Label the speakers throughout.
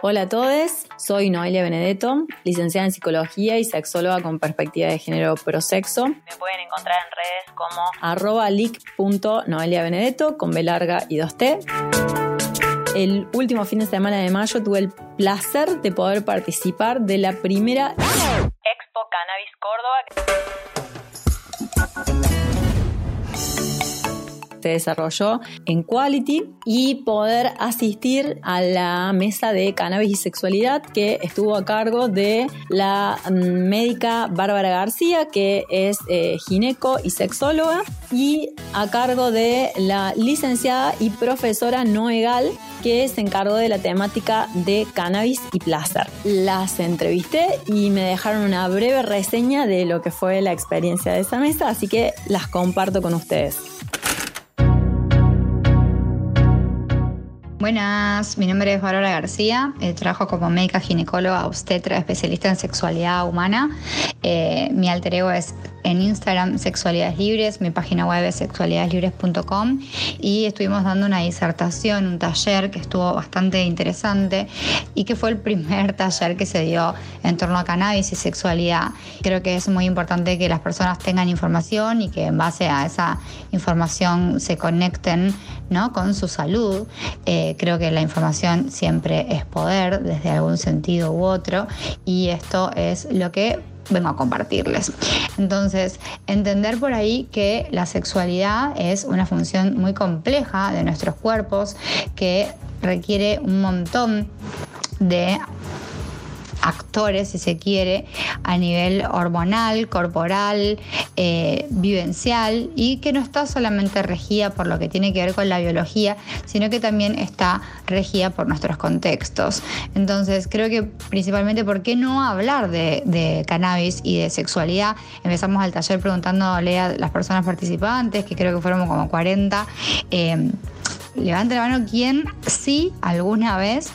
Speaker 1: Hola a todos, soy Noelia Benedetto, licenciada en psicología y sexóloga con perspectiva de género prosexo. Me pueden encontrar en redes como arroba leak.noeliabenedetto con B larga y 2T. El último fin de semana de mayo tuve el placer de poder participar de la primera Expo Cannabis Córdoba se desarrolló en Quality y poder asistir a la mesa de cannabis y sexualidad que estuvo a cargo de la mm, médica Bárbara García, que es eh, gineco y sexóloga, y a cargo de la licenciada y profesora Noegal, que se encargó de la temática de cannabis y placer. Las entrevisté y me dejaron una breve reseña de lo que fue la experiencia de esa mesa, así que las comparto con ustedes.
Speaker 2: Buenas, mi nombre es Bárbara García, eh, trabajo como médica ginecóloga obstetra especialista en sexualidad humana. Eh, mi alter ego es en Instagram Sexualidades Libres, mi página web es sexualidadeslibres.com y estuvimos dando una disertación, un taller que estuvo bastante interesante y que fue el primer taller que se dio en torno a cannabis y sexualidad. Creo que es muy importante que las personas tengan información y que en base a esa información se conecten ¿no? con su salud. Eh, creo que la información siempre es poder desde algún sentido u otro y esto es lo que vengo a compartirles. Entonces, entender por ahí que la sexualidad es una función muy compleja de nuestros cuerpos que requiere un montón de actores, si se quiere, a nivel hormonal, corporal, eh, vivencial y que no está solamente regida por lo que tiene que ver con la biología, sino que también está regida por nuestros contextos. Entonces, creo que principalmente, ¿por qué no hablar de, cannabis y de sexualidad? Empezamos al taller preguntándole a las personas participantes, que creo que fueron como 40. Eh, levante la mano quien sí alguna vez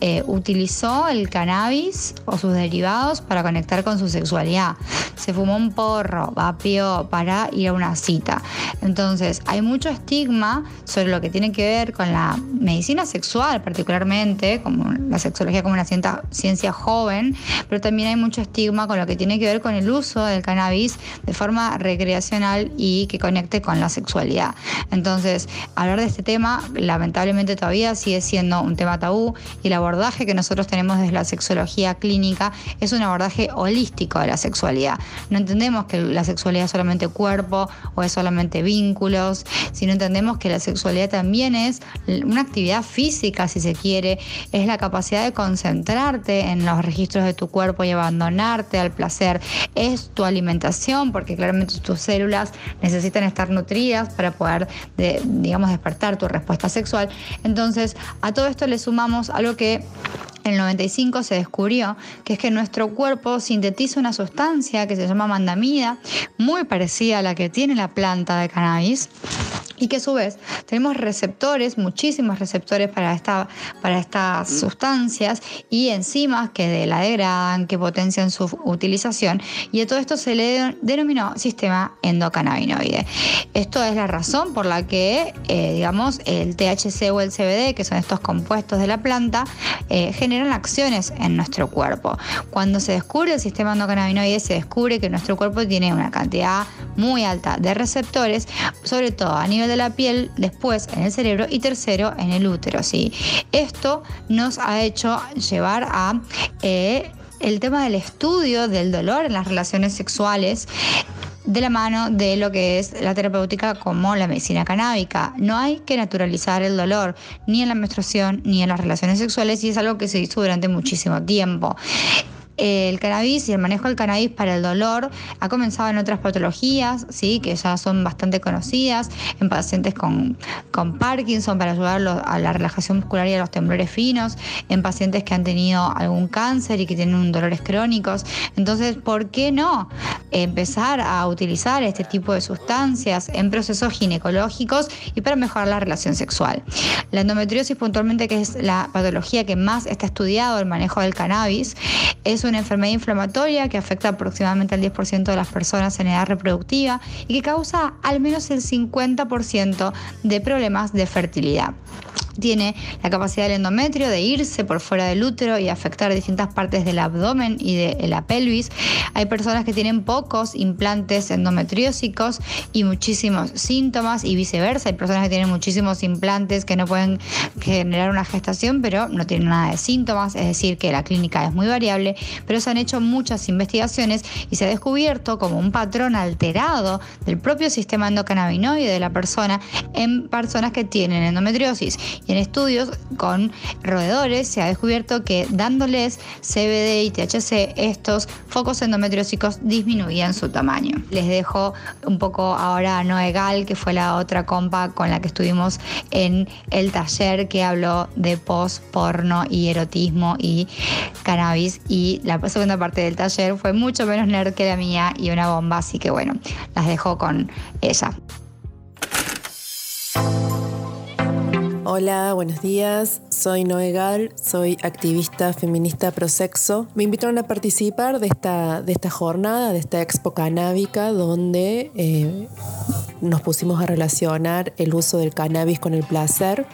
Speaker 2: eh, utilizó el cannabis o sus derivados para conectar con su sexualidad. Se fumó un porro, vapeó para ir a una cita. Entonces, hay mucho estigma sobre lo que tiene que ver con la medicina sexual, particularmente, como la sexología como una ciencia joven, pero también hay mucho estigma con lo que tiene que ver con el uso del cannabis de forma recreacional y que conecte con la sexualidad. Entonces, hablar de este tema lamentablemente todavía sigue siendo un tema tabú y el abordaje que nosotros tenemos desde la sexología clínica es un abordaje holístico de la sexualidad. No entendemos que la sexualidad es solamente cuerpo o es solamente vínculos, sino entendemos que la sexualidad también es una actividad física, si se quiere, es la capacidad de concentrarte en los registros de tu cuerpo y abandonarte al placer, es tu alimentación, porque claramente tus células necesitan estar nutridas para poder, digamos, despertar tu respuesta sexual. Entonces, a todo esto le sumamos algo que en el 95 se descubrió, que es que nuestro cuerpo sintetiza una sustancia que se llama mandamida, muy parecida a la que tiene la planta de cannabis y que a su vez tenemos receptores, muchísimos receptores para, esta, para estas sustancias y enzimas que la degradan, que potencian su utilización y a todo esto se le denominó sistema endocannabinoide. Esto es la razón por la que, eh, digamos, el THC o el CBD, que son estos compuestos de la planta, eh, generan acciones en nuestro cuerpo. Cuando se descubre el sistema endocannabinoide, se descubre que nuestro cuerpo tiene una cantidad muy alta de receptores, sobre todo a nivel de la piel, después en el cerebro y tercero en el útero. ¿sí? Esto nos ha hecho llevar a eh, el tema del estudio del dolor en las relaciones sexuales de la mano de lo que es la terapéutica como la medicina canábica. No hay que naturalizar el dolor ni en la menstruación ni en las relaciones sexuales y es algo que se hizo durante muchísimo tiempo el cannabis y el manejo del cannabis para el dolor ha comenzado en otras patologías, ¿sí? que ya son bastante conocidas, en pacientes con, con Parkinson para ayudar a la relajación muscular y a los temblores finos, en pacientes que han tenido algún cáncer y que tienen dolores crónicos. Entonces, ¿por qué no empezar a utilizar este tipo de sustancias en procesos ginecológicos y para mejorar la relación sexual? La endometriosis puntualmente, que es la patología que más está estudiado el manejo del cannabis, es una enfermedad inflamatoria que afecta aproximadamente al 10% de las personas en edad reproductiva y que causa al menos el 50% de problemas de fertilidad. Tiene la capacidad del endometrio de irse por fuera del útero y afectar distintas partes del abdomen y de la pelvis. Hay personas que tienen pocos implantes endometriósicos y muchísimos síntomas y viceversa. Hay personas que tienen muchísimos implantes que no pueden generar una gestación, pero no tienen nada de síntomas, es decir, que la clínica es muy variable, pero se han hecho muchas investigaciones y se ha descubierto como un patrón alterado del propio sistema endocannabinoide de la persona en personas que tienen endometriosis en estudios con roedores se ha descubierto que dándoles CBD y THC, estos focos endometriósicos disminuían su tamaño. Les dejo un poco ahora a Gal, que fue la otra compa con la que estuvimos en el taller que habló de post, porno y erotismo y cannabis. Y la segunda parte del taller fue mucho menos nerd que la mía y una bomba, así que bueno, las dejo con ella.
Speaker 3: Hola, buenos días. Soy Noegal, soy activista feminista prosexo. Me invitaron a participar de esta, de esta jornada, de esta expo canábica, donde eh, nos pusimos a relacionar el uso del cannabis con el placer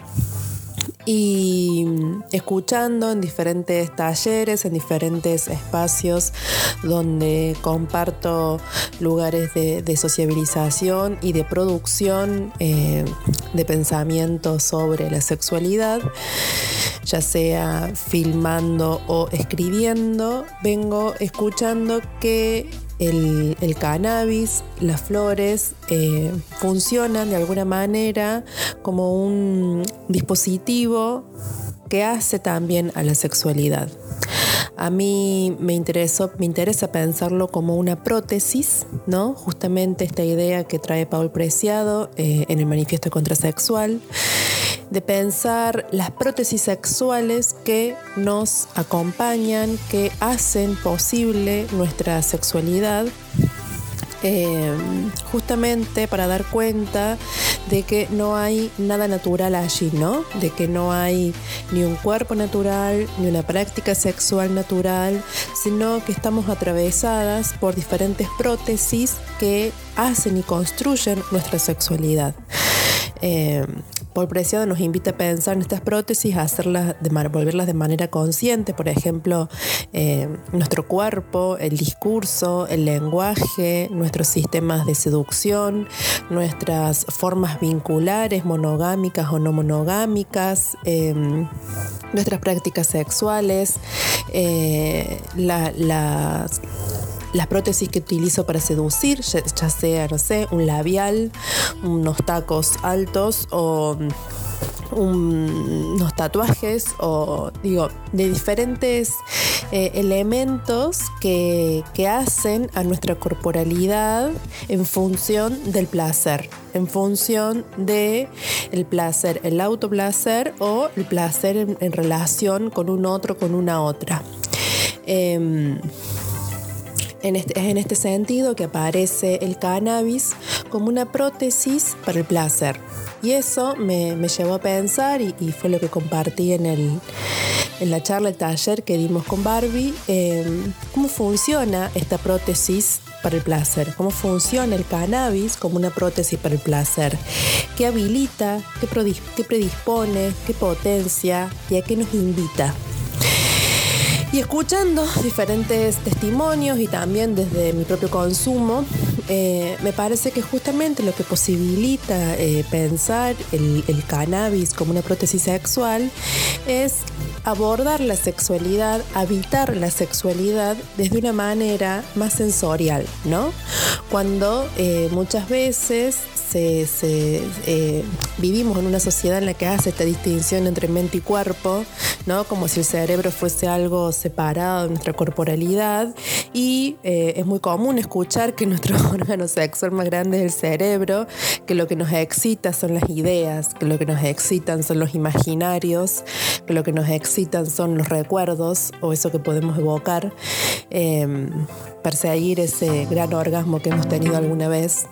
Speaker 3: y escuchando en diferentes talleres, en diferentes espacios donde comparto lugares de, sociabilización y de producción eh, de pensamiento sobre la sexualidad, ya sea filmando o escribiendo, vengo escuchando que el, cannabis, las flores, eh, funcionan de alguna manera como un dispositivo que hace también a la sexualidad. A mí me, interesó, me interesa pensarlo como una prótesis, ¿no? Justamente esta idea que trae Paul Preciado eh, en el manifiesto contrasexual de pensar las prótesis sexuales que nos acompañan, que hacen posible nuestra sexualidad. Eh, justamente para dar cuenta de que no hay nada natural allí, ¿no? De que no hay ni un cuerpo natural, ni una práctica sexual natural, sino que estamos atravesadas por diferentes prótesis que hacen y construyen nuestra sexualidad. Eh, por Preciado nos invita a pensar en estas prótesis, a hacerlas, de, volverlas de manera consciente, por ejemplo, eh, nuestro cuerpo, el discurso, el lenguaje, nuestros sistemas de seducción, nuestras formas vinculares, monogámicas o no monogámicas, em, nuestras prácticas sexuales, eh, las las prótesis que utilizo para seducir, ya, sea, no sé, un labial, unos tacos altos o unos tatuajes o digo, de diferentes eh, elementos que, que, hacen a nuestra corporalidad en función del placer, en función de el placer, el autoplacer o el placer en, relación con un otro, con una otra. Em, este, es en este sentido que aparece el cannabis como una prótesis para el placer. Y eso me, llevó a pensar, y, fue lo que compartí en, el, en la charla, el taller que dimos con Barbie, em, cómo funciona esta prótesis para el placer, cómo funciona el cannabis como una prótesis para el placer, qué habilita, qué predispone, qué potencia y a qué nos invita. Y escuchando diferentes testimonios y también desde mi propio consumo, eh, me parece que justamente lo que posibilita eh, pensar el, cannabis como una prótesis sexual es abordar la sexualidad, habitar la sexualidad desde una manera más sensorial, ¿no? Cuando eh, muchas veces eh, vivimos en una sociedad en la que hace esta distinción entre mente y cuerpo, ¿no? Como si el cerebro fuese algo separado de nuestra corporalidad. Y eh, es muy común escuchar que nuestro órgano sexual más grande es el cerebro, que lo que nos excita son las ideas, que lo que nos excitan son los imaginarios, que lo que nos excitan son los recuerdos o eso que podemos evocar. Em, perseguir ese gran orgasmo que hemos tenido alguna vez.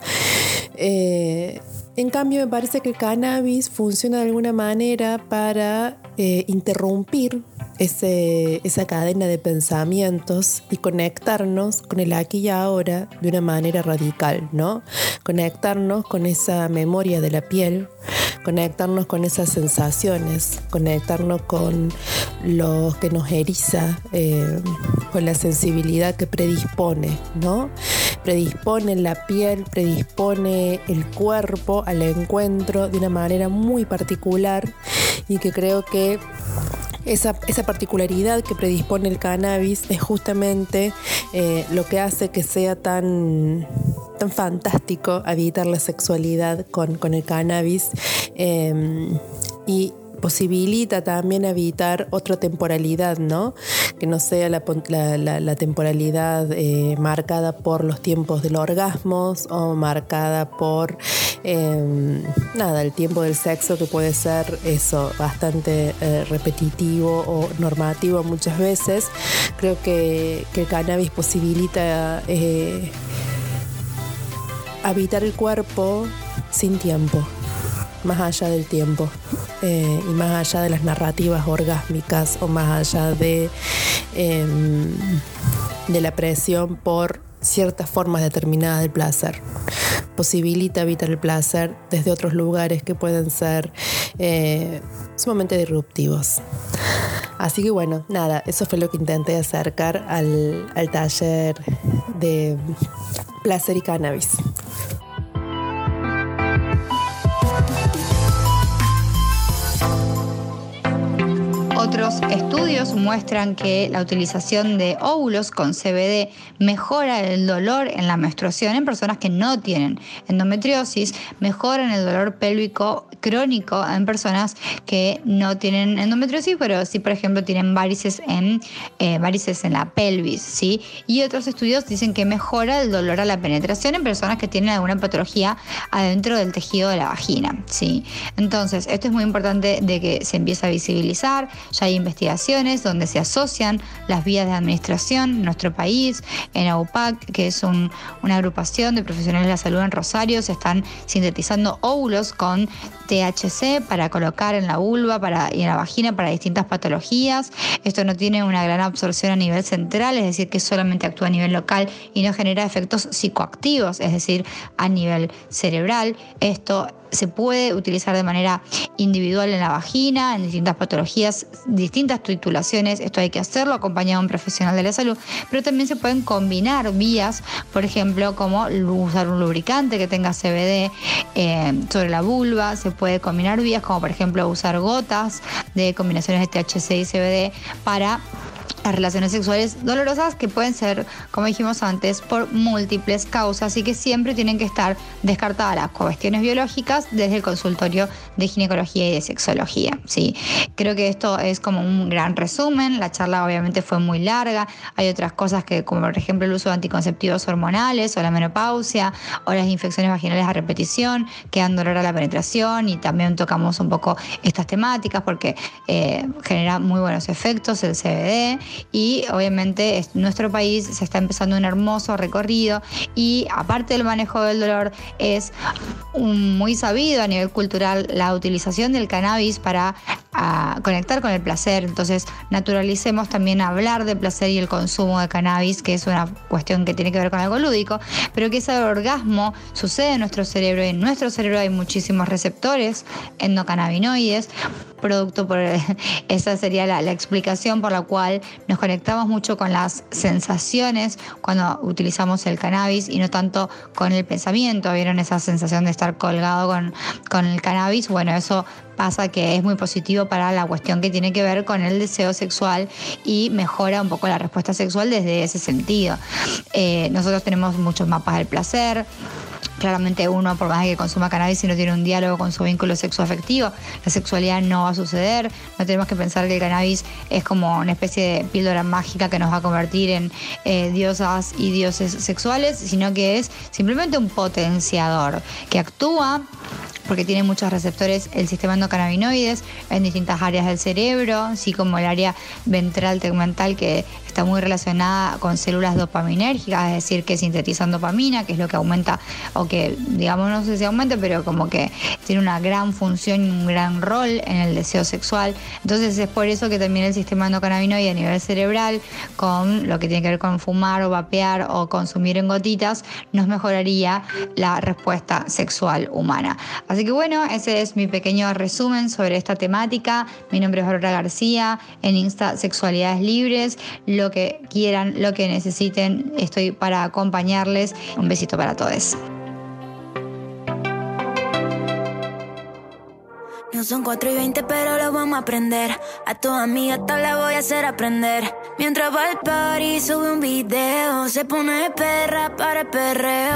Speaker 3: Eh, en cambio, me parece que el cannabis funciona de alguna manera para eh, interrumpir esa cadena de pensamientos y conectarnos con el aquí y ahora de una manera radical, ¿no? Conectarnos con esa memoria de la piel, conectarnos con esas sensaciones, conectarnos con lo que nos eriza, eh, con la sensibilidad que predispone, ¿no? Predispone la piel, predispone el cuerpo al encuentro de una manera muy particular y que creo que esa, particularidad que predispone el cannabis es justamente eh, lo que hace que sea tan, tan fantástico habitar la sexualidad con, el cannabis. Em, y posibilita también evitar otra temporalidad, ¿no? Que no sea la, temporalidad eh, marcada por los tiempos del orgasmo o marcada por, em, nada, el tiempo del sexo que puede ser eso, bastante eh, repetitivo o normativo muchas veces. Creo que, que el cannabis posibilita eh, habitar el cuerpo sin tiempo más allá del tiempo eh, y más allá de las narrativas orgásmicas o más allá de, em, de la presión por ciertas formas determinadas del placer. Posibilita evitar el placer desde otros lugares que pueden ser eh, sumamente disruptivos. Así que bueno, nada, eso fue lo que intenté acercar al, al taller de placer y cannabis.
Speaker 2: Muestran que la utilización de óvulos con CBD mejora el dolor en la menstruación en personas que no tienen endometriosis, mejoran el dolor pélvico crónico en personas que no tienen endometriosis, pero sí, por ejemplo, tienen varices en, eh, varices en la pelvis, ¿sí? Y otros estudios dicen que mejora el dolor a la penetración en personas que tienen alguna patología adentro del tejido de la vagina, ¿sí? Entonces, esto es muy importante de que se empiece a visibilizar, ya hay investigaciones donde se asocian las vías de administración en nuestro país, en AUPAC, que es una agrupación de profesionales de la salud en Rosario, se están sintetizando óvulos con THC para colocar en la vulva y en la vagina para distintas patologías. Esto no tiene una gran absorción a nivel central, es decir, que solamente actúa a nivel local y no genera efectos psicoactivos, es decir, a nivel cerebral. Esto se puede utilizar de manera individual en la vagina, en distintas patologías, distintas titulaciones. Esto hay que hacerlo acompañado de un profesional de la salud, pero también se pueden combinar vías, por ejemplo, como usar un lubricante que tenga CBD eh, sobre la vulva. Se puede combinar vías como, por ejemplo, usar gotas de combinaciones de THC y CBD para las relaciones sexuales dolorosas que pueden ser, como dijimos antes, por múltiples causas y que siempre tienen que estar descartadas las cuestiones biológicas desde el consultorio de ginecología y de sexología. ¿sí? Creo que esto es como un gran resumen. La charla obviamente fue muy larga. Hay otras cosas que, como por ejemplo el uso de anticonceptivos hormonales o la menopausia o las infecciones vaginales a repetición que dan dolor a la penetración y también tocamos un poco estas temáticas porque eh, genera muy buenos efectos el CBD y obviamente nuestro país se está empezando un hermoso recorrido y aparte del manejo del dolor es muy sabido a nivel cultural la utilización del cannabis para conectar con el placer. Entonces naturalicemos también hablar de placer y el consumo de cannabis, que es una cuestión que tiene que ver con algo lúdico, pero que ese orgasmo sucede en nuestro cerebro y en nuestro cerebro hay muchísimos receptores endocannabinoides producto por esa sería la, explicación por la cual nos conectamos mucho con las sensaciones cuando utilizamos el cannabis y no tanto con el pensamiento. ¿Vieron esa sensación de estar colgado con, con el cannabis? Bueno, eso pasa que es muy positivo para la cuestión que tiene que ver con el deseo sexual y mejora un poco la respuesta sexual desde ese sentido. Eh, nosotros tenemos muchos mapas del placer claramente uno, por más que consuma cannabis, si no tiene un diálogo con su vínculo sexoafectivo, la sexualidad no va a suceder. No tenemos que pensar que el cannabis es como una especie de píldora mágica que nos va a convertir en eh, diosas y dioses sexuales, sino que es simplemente un potenciador que actúa porque tiene muchos receptores el sistema endocannabinoides en distintas áreas del cerebro, así como el área ventral tegmental que está muy relacionada con células dopaminérgicas, es decir, que sintetizan dopamina, que es lo que aumenta, o que, digamos, no sé si aumenta, pero como que tiene una gran función y un gran rol en el deseo sexual. Entonces es por eso que también el sistema endocannabinoide a nivel cerebral, con lo que tiene que ver con fumar o vapear o consumir en gotitas, nos mejoraría la respuesta sexual humana. Así que bueno, ese es mi pequeño resumen sobre esta temática. Mi nombre es Aurora García, en Insta Sexualidades Libres, lo que quieran, lo que necesiten, estoy para acompañarles. Un besito para todos.
Speaker 4: Son 4 y 20, pero lo vamos a aprender. A tu amiga tal la voy a hacer aprender. Mientras va al party, sube un video. Se pone perra para el perreo.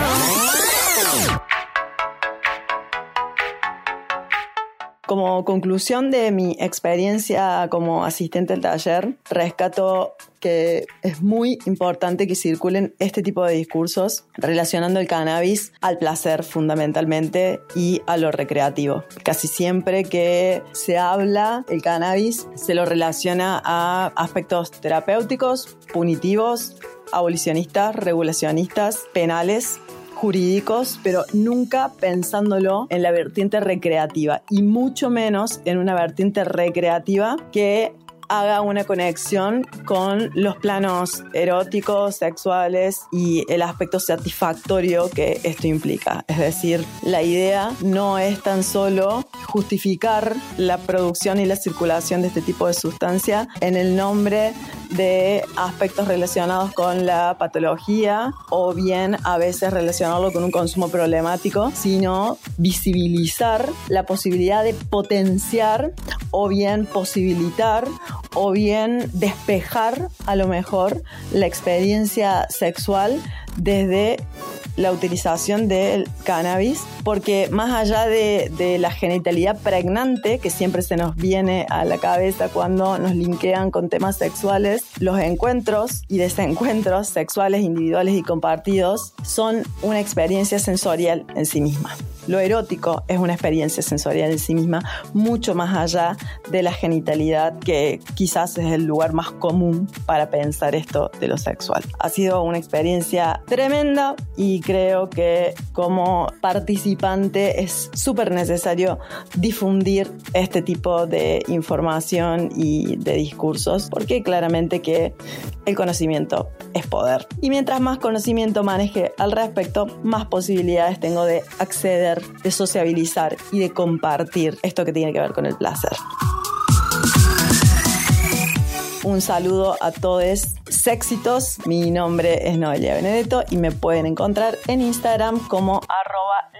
Speaker 5: Como conclusión de mi experiencia como asistente al taller, rescato que es muy importante que circulen este tipo de discursos relacionando el cannabis al placer fundamentalmente y a lo recreativo. Casi siempre que se habla el cannabis se lo relaciona a aspectos terapéuticos, punitivos, abolicionistas, regulacionistas, penales jurídicos, pero nunca pensándolo en la vertiente recreativa y mucho menos en una vertiente recreativa que haga una conexión con los planos eróticos, sexuales y el aspecto satisfactorio que esto implica. Es decir, la idea no es tan solo justificar la producción y la circulación de este tipo de sustancia en el nombre de aspectos relacionados con la patología o bien a veces relacionarlo con un consumo problemático, sino visibilizar la posibilidad de potenciar o bien posibilitar o bien despejar a lo mejor la experiencia sexual desde la utilización del cannabis, porque más allá de, la genitalidad pregnante que siempre se nos viene a la cabeza cuando nos linkean con temas sexuales, los encuentros y desencuentros sexuales individuales y compartidos son una experiencia sensorial en sí misma. Lo erótico es una experiencia sensorial en sí misma, mucho más allá de la genitalidad, que quizás es el lugar más común para pensar esto de lo sexual. Ha sido una experiencia tremenda y creo que como participante es súper necesario difundir este tipo de información y de discursos, porque claramente que el conocimiento es poder. Y mientras más conocimiento maneje al respecto, más posibilidades tengo de acceder de sociabilizar y de compartir esto que tiene que ver con el placer. Un saludo a todos éxitos. Mi nombre es Noelia Benedetto y me pueden encontrar en Instagram como arroba.